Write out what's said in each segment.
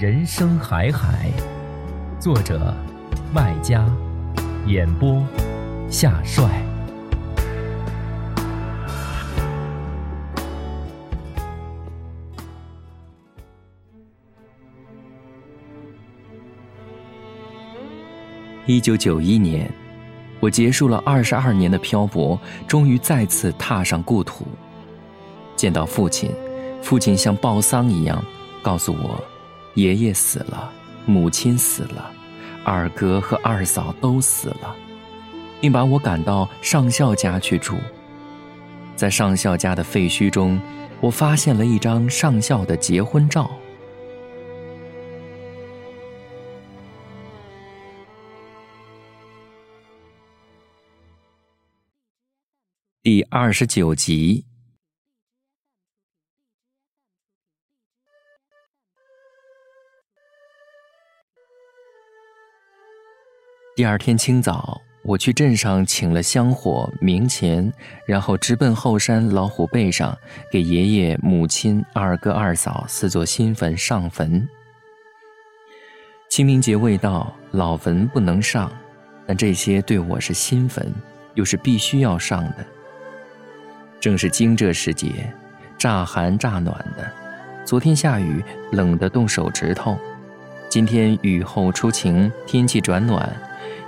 人生海海，作者麦家，演播夏帅。一九九一年，我结束了二十二年的漂泊，终于再次踏上故土，见到父亲，父亲像报丧一样告诉我。爷爷死了，母亲死了，二哥和二嫂都死了，并把我赶到上校家去住。在上校家的废墟中，我发现了一张上校的结婚照。第二十九集。第二天清早，我去镇上请了香火、冥钱，然后直奔后山老虎背上，给爷爷、母亲、二哥、二嫂四座新坟上坟。清明节未到，老坟不能上，但这些对我是新坟，又是必须要上的。正是惊蛰时节，乍寒乍暖的，昨天下雨，冷得冻手指头；今天雨后初晴，天气转暖。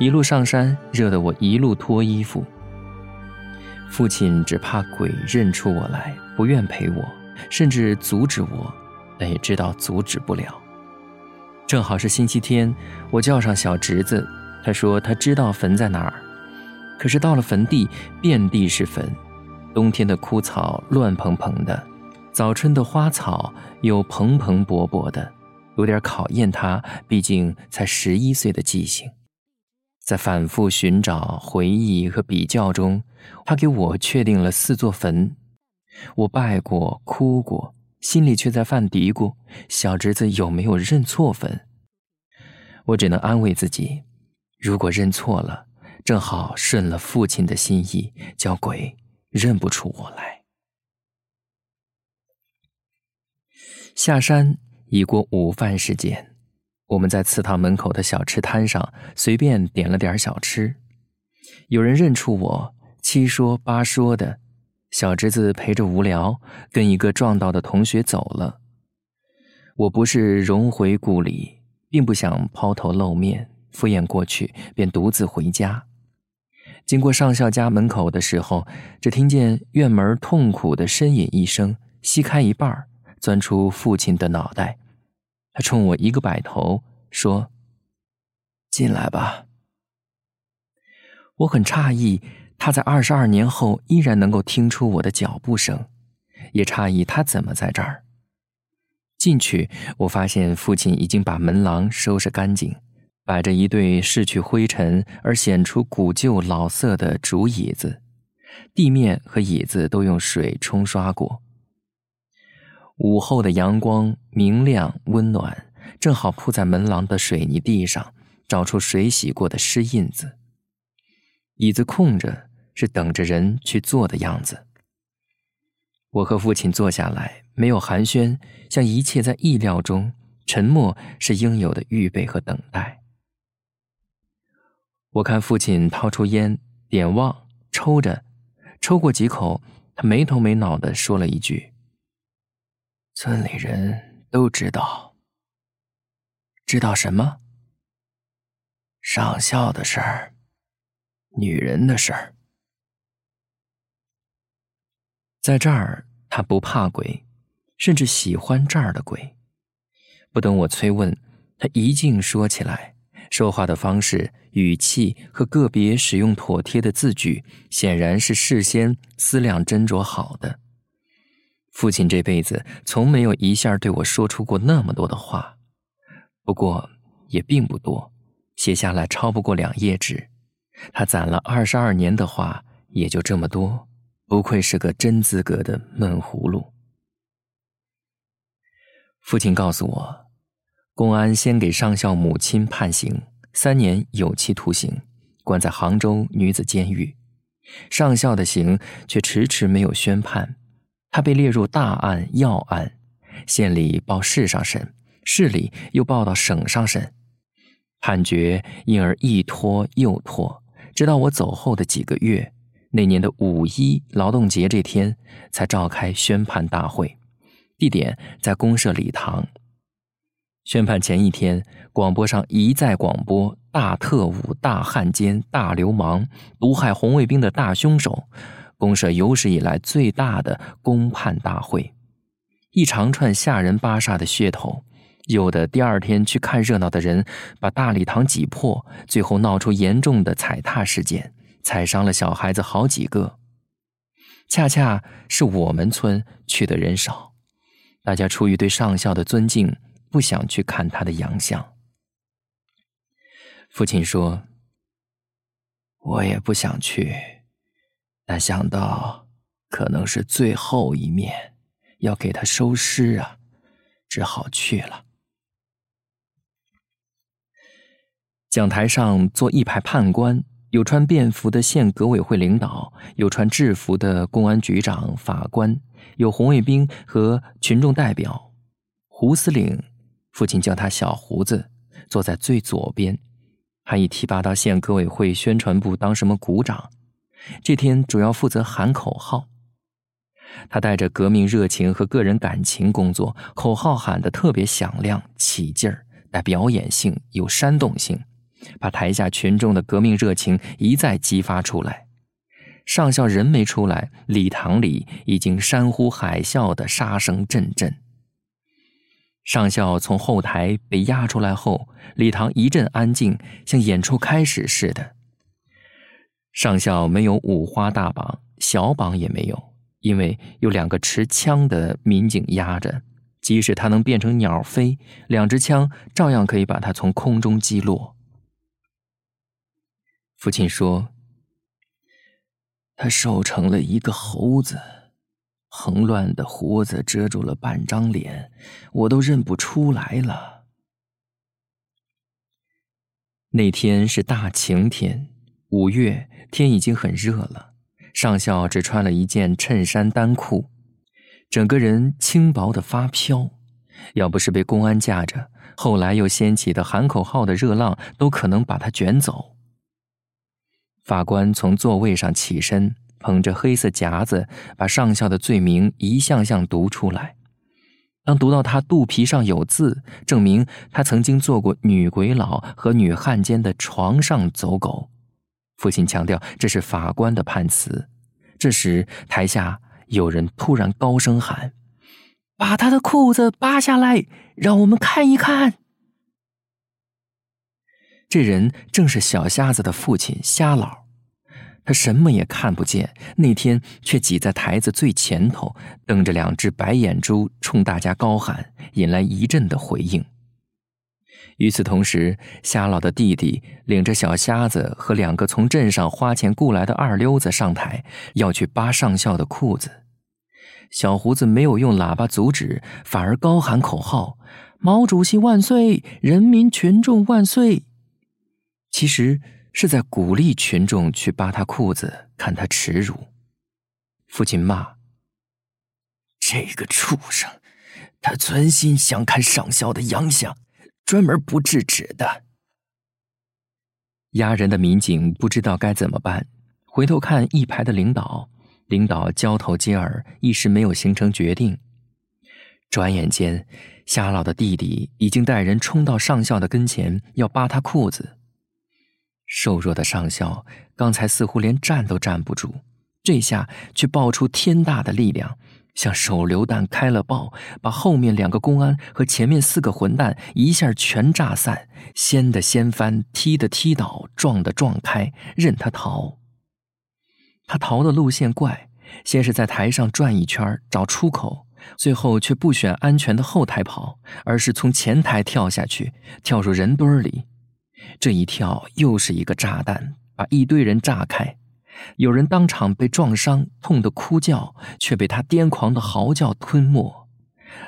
一路上山，热得我一路脱衣服。父亲只怕鬼认出我来，不愿陪我，甚至阻止我，但也知道阻止不了。正好是星期天，我叫上小侄子，他说他知道坟在哪儿。可是到了坟地，遍地是坟，冬天的枯草乱蓬蓬的，早春的花草又蓬蓬勃勃的，有点考验他，毕竟才十一岁的记性。在反复寻找、回忆和比较中，他给我确定了四座坟。我拜过、哭过，心里却在犯嘀咕：小侄子有没有认错坟？我只能安慰自己：如果认错了，正好顺了父亲的心意，叫鬼认不出我来。下山已过午饭时间。我们在祠堂门口的小吃摊上随便点了点小吃，有人认出我，七说八说的。小侄子陪着无聊，跟一个撞到的同学走了。我不是荣回故里，并不想抛头露面，敷衍过去，便独自回家。经过上校家门口的时候，只听见院门痛苦的呻吟一声，掀开一半，钻出父亲的脑袋。他冲我一个摆头，说：“进来吧。”我很诧异，他在二十二年后依然能够听出我的脚步声，也诧异他怎么在这儿。进去，我发现父亲已经把门廊收拾干净，摆着一对拭去灰尘而显出古旧老色的竹椅子，地面和椅子都用水冲刷过。午后的阳光明亮温暖，正好铺在门廊的水泥地上，找出水洗过的湿印子。椅子空着，是等着人去坐的样子。我和父亲坐下来，没有寒暄，像一切在意料中，沉默是应有的预备和等待。我看父亲掏出烟，点旺抽着，抽过几口，他没头没脑的说了一句。村里人都知道，知道什么？上校的事儿，女人的事儿。在这儿，他不怕鬼，甚至喜欢这儿的鬼。不等我催问，他一劲说起来，说话的方式、语气和个别使用妥帖的字句，显然是事先思量斟酌好的。父亲这辈子从没有一下对我说出过那么多的话，不过也并不多，写下来超不过两页纸。他攒了二十二年的话，也就这么多。不愧是个真资格的闷葫芦。父亲告诉我，公安先给上校母亲判刑三年有期徒刑，关在杭州女子监狱。上校的刑却迟迟没有宣判，他被列入大案要案，县里报市上审，市里又报到省上审，判决因而一拖又拖，直到我走后的几个月。那年的五一劳动节这天，才召开宣判大会，地点在公社礼堂。宣判前一天，广播上一再广播“大特务、大汉奸、大流氓，毒害红卫兵的大凶手”，公社有史以来最大的公判大会，一长串吓人巴煞的噱头，有的第二天去看热闹的人把大礼堂挤破，最后闹出严重的踩踏事件。踩伤了小孩子好几个，恰恰是我们村去的人少，大家出于对上校的尊敬，不想去看他的洋相。父亲说：“我也不想去，但想到可能是最后一面，要给他收尸啊，只好去了。”讲台上坐一排判官。有穿便服的县革委会领导，有穿制服的公安局长、法官，有红卫兵和群众代表。胡司令，父亲叫他小胡子，坐在最左边，还已提拔到县革委会宣传部当什么股长。这天主要负责喊口号。他带着革命热情和个人感情工作，口号喊得特别响亮、起劲儿，带表演性，有煽动性。把台下群众的革命热情一再激发出来。上校人没出来，礼堂里已经山呼海啸的杀声阵阵。上校从后台被押出来后，礼堂一阵安静，像演出开始似的。上校没有五花大绑，小绑也没有，因为有两个持枪的民警压着，即使他能变成鸟飞，两支枪照样可以把他从空中击落。父亲说：“他瘦成了一个猴子，横乱的胡子遮住了半张脸，我都认不出来了。”那天是大晴天，五月天已经很热了。上校只穿了一件衬衫单裤，整个人轻薄的发飘。要不是被公安架着，后来又掀起的喊口号的热浪，都可能把他卷走。法官从座位上起身，捧着黑色夹子，把上校的罪名一项项读出来。当读到他肚皮上有字，证明他曾经做过女鬼佬和女汉奸的床上走狗，父亲强调这是法官的判词。这时，台下有人突然高声喊：“把他的裤子扒下来，让我们看一看。”这人正是小瞎子的父亲瞎老。他什么也看不见，那天却挤在台子最前头，瞪着两只白眼珠冲大家高喊，引来一阵的回应。与此同时，瞎老的弟弟领着小瞎子和两个从镇上花钱雇来的二溜子上台，要去扒上校的裤子。小胡子没有用喇叭阻止，反而高喊口号：“毛主席万岁！人民群众万岁！”其实。是在鼓励群众去扒他裤子，看他耻辱。父亲骂：“这个畜生，他存心想看上校的洋相，专门不制止的。”压人的民警不知道该怎么办，回头看一排的领导，领导交头接耳，一时没有形成决定。转眼间，夏老的弟弟已经带人冲到上校的跟前，要扒他裤子。瘦弱的上校刚才似乎连站都站不住，这下却爆出天大的力量，像手榴弹开了爆，把后面两个公安和前面四个混蛋一下全炸散，掀的掀翻，踢的踢倒，撞的撞开，任他逃。他逃的路线怪，先是在台上转一圈找出口。最后却不选安全的后台跑，而是从前台跳下去，跳入人堆里。这一跳又是一个炸弹，把一堆人炸开。有人当场被撞伤，痛得哭叫，却被他癫狂的嚎叫吞没。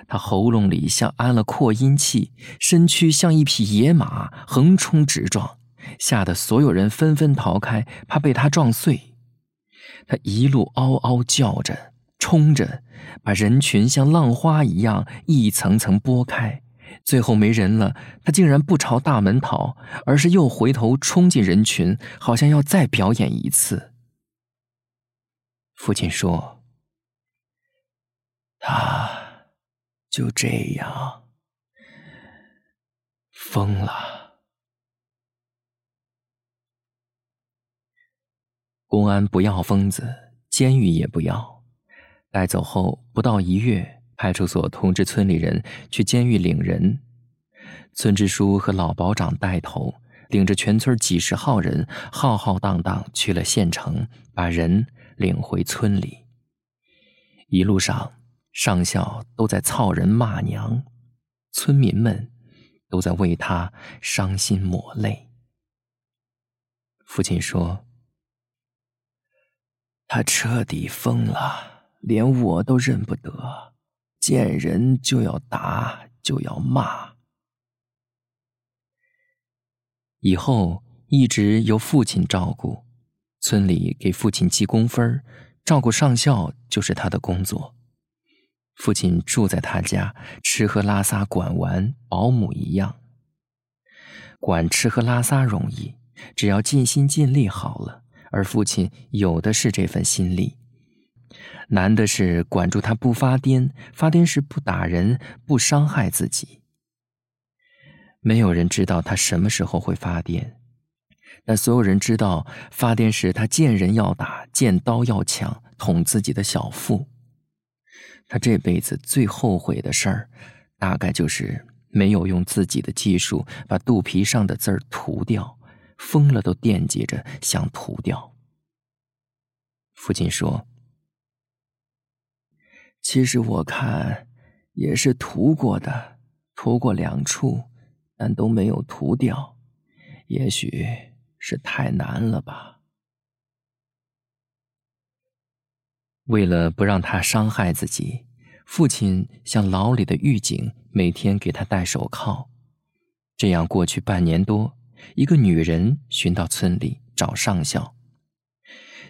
他喉咙里像安了扩音器，身躯像一匹野马横冲直撞，吓得所有人纷纷逃开，怕被他撞碎。他一路嗷嗷叫着，冲着。把人群像浪花一样一层层拨开，最后没人了，他竟然不朝大门逃，而是又回头冲进人群，好像要再表演一次。父亲说：“他就这样疯了。”公安不要疯子，监狱也不要。带走后不到一月，派出所通知村里人去监狱领人。村支书和老保长带头，领着全村几十号人，浩浩荡荡去了县城，把人领回村里。一路上，上校都在操人骂娘，村民们都在为他伤心抹泪。父亲说：“他彻底疯了。”连我都认不得，见人就要打，就要骂。以后一直由父亲照顾，村里给父亲记工分照顾上校就是他的工作。父亲住在他家，吃喝拉撒管完，保姆一样。管吃喝拉撒容易，只要尽心尽力好了，而父亲有的是这份心力。难的是管住他不发癫，发癫时不打人，不伤害自己。没有人知道他什么时候会发癫，但所有人知道发癫时他见人要打，见刀要抢，捅自己的小腹。他这辈子最后悔的事儿，大概就是没有用自己的技术把肚皮上的字儿涂掉，疯了都惦记着想涂掉。父亲说。其实我看，也是涂过的，涂过两处，但都没有涂掉，也许是太难了吧。为了不让他伤害自己，父亲像牢里的狱警，每天给他戴手铐。这样过去半年多，一个女人寻到村里找上校。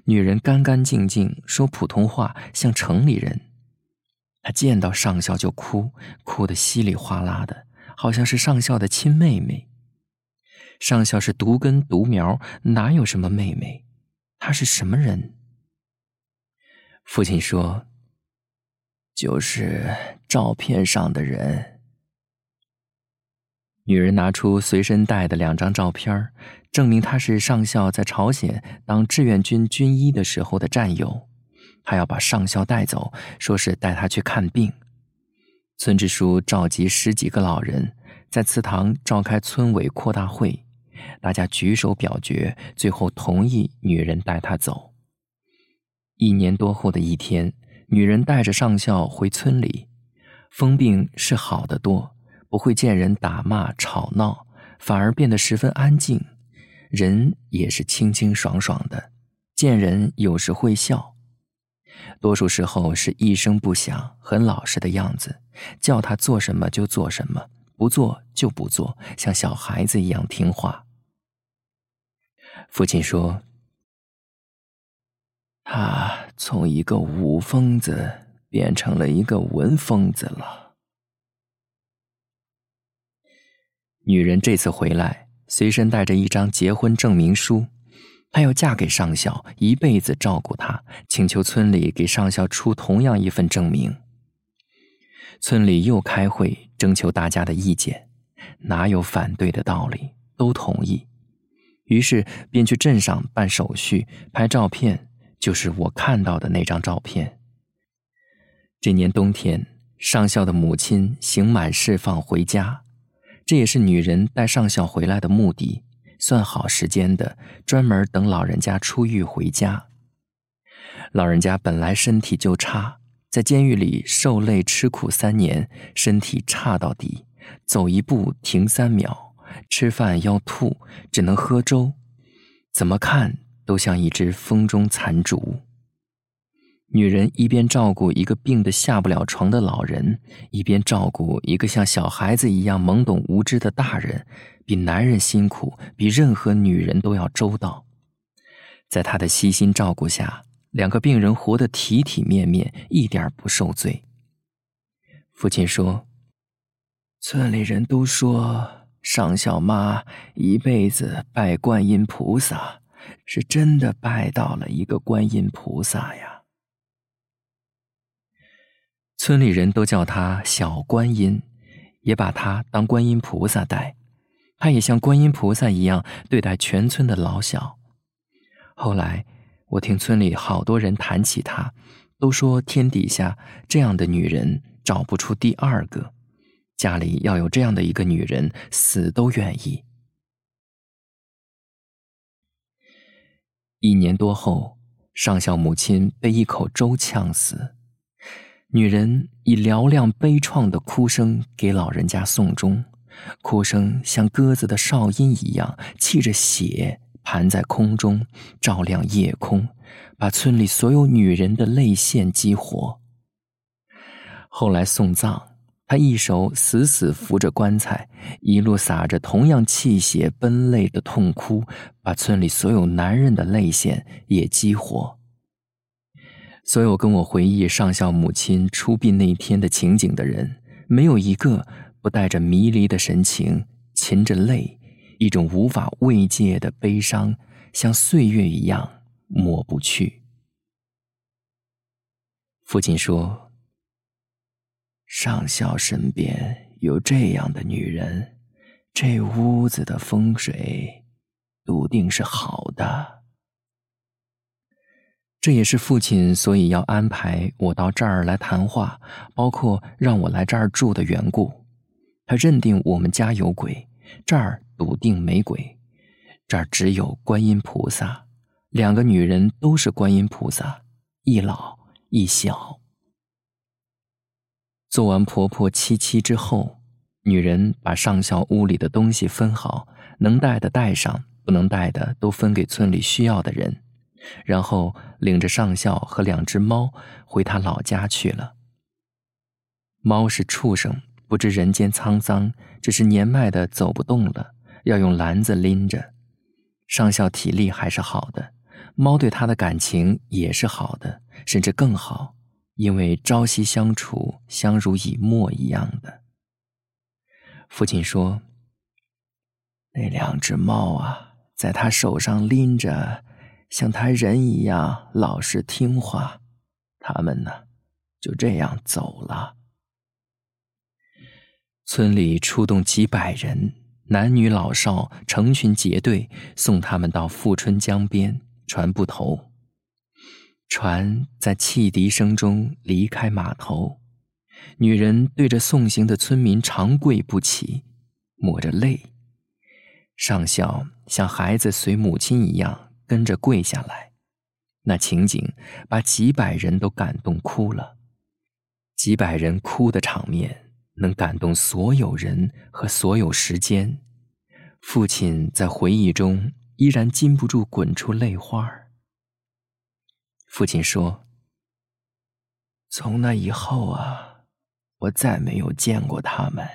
女人干干净净，说普通话，像城里人。她见到上校就哭，哭得稀里哗啦的，好像是上校的亲妹妹。上校是独根独苗，哪有什么妹妹？他是什么人？父亲说：“就是照片上的人。”女人拿出随身带的两张照片，证明他是上校在朝鲜当志愿军军医的时候的战友。还要把上校带走，说是带他去看病。村支书召集十几个老人，在祠堂召开村委扩大会，大家举手表决，最后同意女人带他走。一年多后的一天，女人带着上校回村里，疯病是好得多，不会见人打骂吵闹，反而变得十分安静，人也是清清爽爽的，见人有时会笑。多数时候是一声不响，很老实的样子，叫他做什么就做什么，不做就不做，像小孩子一样听话。父亲说：“他从一个武疯子变成了一个文疯子了。”女人这次回来，随身带着一张结婚证明书。她要嫁给上校，一辈子照顾他，请求村里给上校出同样一份证明。村里又开会，征求大家的意见，哪有反对的道理？都同意。于是便去镇上办手续，拍照片，就是我看到的那张照片。这年冬天，上校的母亲刑满释放回家，这也是女人带上校回来的目的，算好时间的，专门等老人家出狱回家。老人家本来身体就差，在监狱里受累吃苦三年，身体差到底，走一步停三秒，吃饭要吐，只能喝粥，怎么看都像一只风中残烛。女人一边照顾一个病得下不了床的老人，一边照顾一个像小孩子一样懵懂无知的大人，比男人辛苦，比任何女人都要周到。在她的悉心照顾下。两个病人活得体体面面，一点不受罪。父亲说：“村里人都说上校妈一辈子拜观音菩萨，是真的拜到了一个观音菩萨呀。”村里人都叫他小观音，也把他当观音菩萨待。他也像观音菩萨一样对待全村的老小。后来。我听村里好多人谈起她，都说天底下这样的女人找不出第二个，家里要有这样的一个女人，死都愿意。一年多后，上校母亲被一口粥呛死，女人以嘹亮悲怆的哭声给老人家送终，哭声像鸽子的哨音一样，气着血。盘在空中，照亮夜空，把村里所有女人的泪腺激活。后来送葬，他一手死死扶着棺材，一路洒着同样泣血奔泪的痛哭，把村里所有男人的泪腺也激活。所有跟我回忆上校母亲出殡那天的情景的人，没有一个不带着迷离的神情，噙着泪。一种无法慰藉的悲伤，像岁月一样抹不去。父亲说：“上校身边有这样的女人，这屋子的风水笃定是好的。”这也是父亲所以要安排我到这儿来谈话，包括让我来这儿住的缘故。他认定我们家有鬼，这儿。笃定没鬼，这儿只有观音菩萨，两个女人都是观音菩萨，一老一小。做完婆婆七七之后，女人把上校屋里的东西分好，能带的带上，不能带的都分给村里需要的人，然后领着上校和两只猫回他老家去了。猫是畜生，不知人间沧桑，只是年迈的走不动了。要用篮子拎着，上校体力还是好的，猫对他的感情也是好的，甚至更好，因为朝夕相处，相濡以沫一样的。父亲说：“那两只猫啊，在他手上拎着，像他人一样老实听话，他们呢，就这样走了。村里出动几百人。”男女老少成群结队送他们到富春江边船埠头。船在汽笛声中离开码头，女人对着送行的村民长跪不起，抹着泪。上校像孩子随母亲一样跟着跪下来，那情景把几百人都感动哭了。几百人哭的场面。能感动所有人和所有时间，父亲在回忆中依然禁不住滚出泪花。父亲说：“从那以后啊，我再没有见过他们。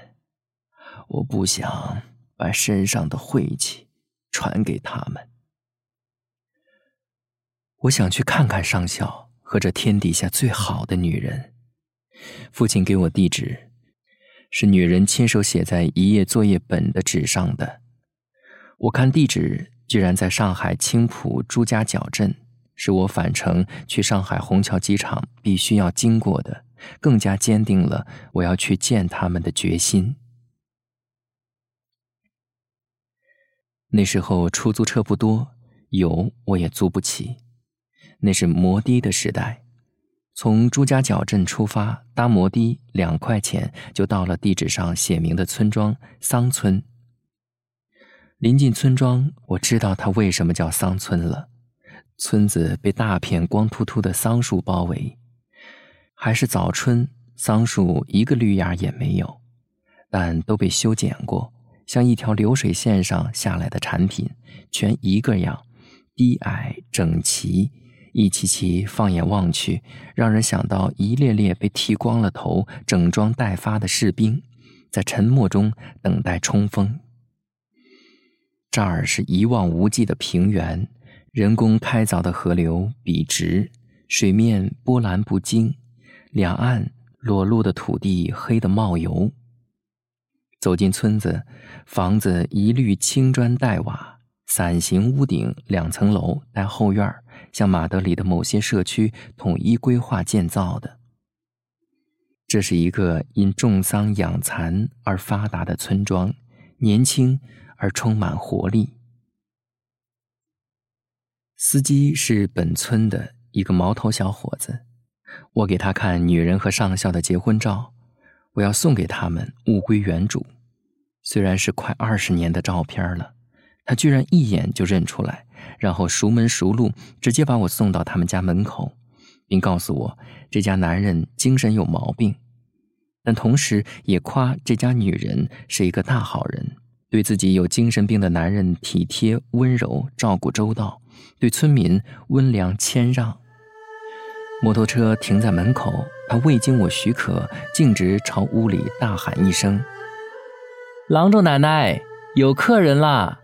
我不想把身上的晦气传给他们。我想去看看上校和这天底下最好的女人。”父亲给我地址。是女人亲手写在一页作业本的纸上的。我看地址居然在上海青浦朱家角镇，是我返程去上海虹桥机场必须要经过的，更加坚定了我要去见他们的决心。那时候出租车不多，有我也租不起。那是摩的的时代，从朱家角镇出发，搭摩的两块钱就到了地址上写明的村庄桑村。临近村庄，我知道它为什么叫桑村了。村子被大片光秃秃的桑树包围，还是早春，桑树一个绿芽也没有，但都被修剪过。像一条流水线上下来的产品，全一个样，低矮整齐，一齐齐放眼望去，让人想到一列列被剃光了头、整装待发的士兵，在沉默中等待冲锋。这儿是一望无际的平原，人工开凿的河流笔直，水面波澜不惊，两岸裸露的土地黑得冒油。走进村子，房子一律青砖黛瓦，伞形屋顶，两层楼带后院儿像马德里的某些社区统一规划建造的。这是一个因种桑养蚕而发达的村庄，年轻而充满活力。司机是本村的一个毛头小伙子，我给他看女人和上校的结婚照。我要送给他们，物归原主。虽然是快二十年的照片了，他居然一眼就认出来，然后熟门熟路，直接把我送到他们家门口，并告诉我这家男人精神有毛病，但同时也夸这家女人是一个大好人，对自己有精神病的男人体贴温柔，照顾周到，对村民温良谦让。摩托车停在门口，他未经我许可，径直朝屋里大喊一声：“郎中奶奶，有客人啦！”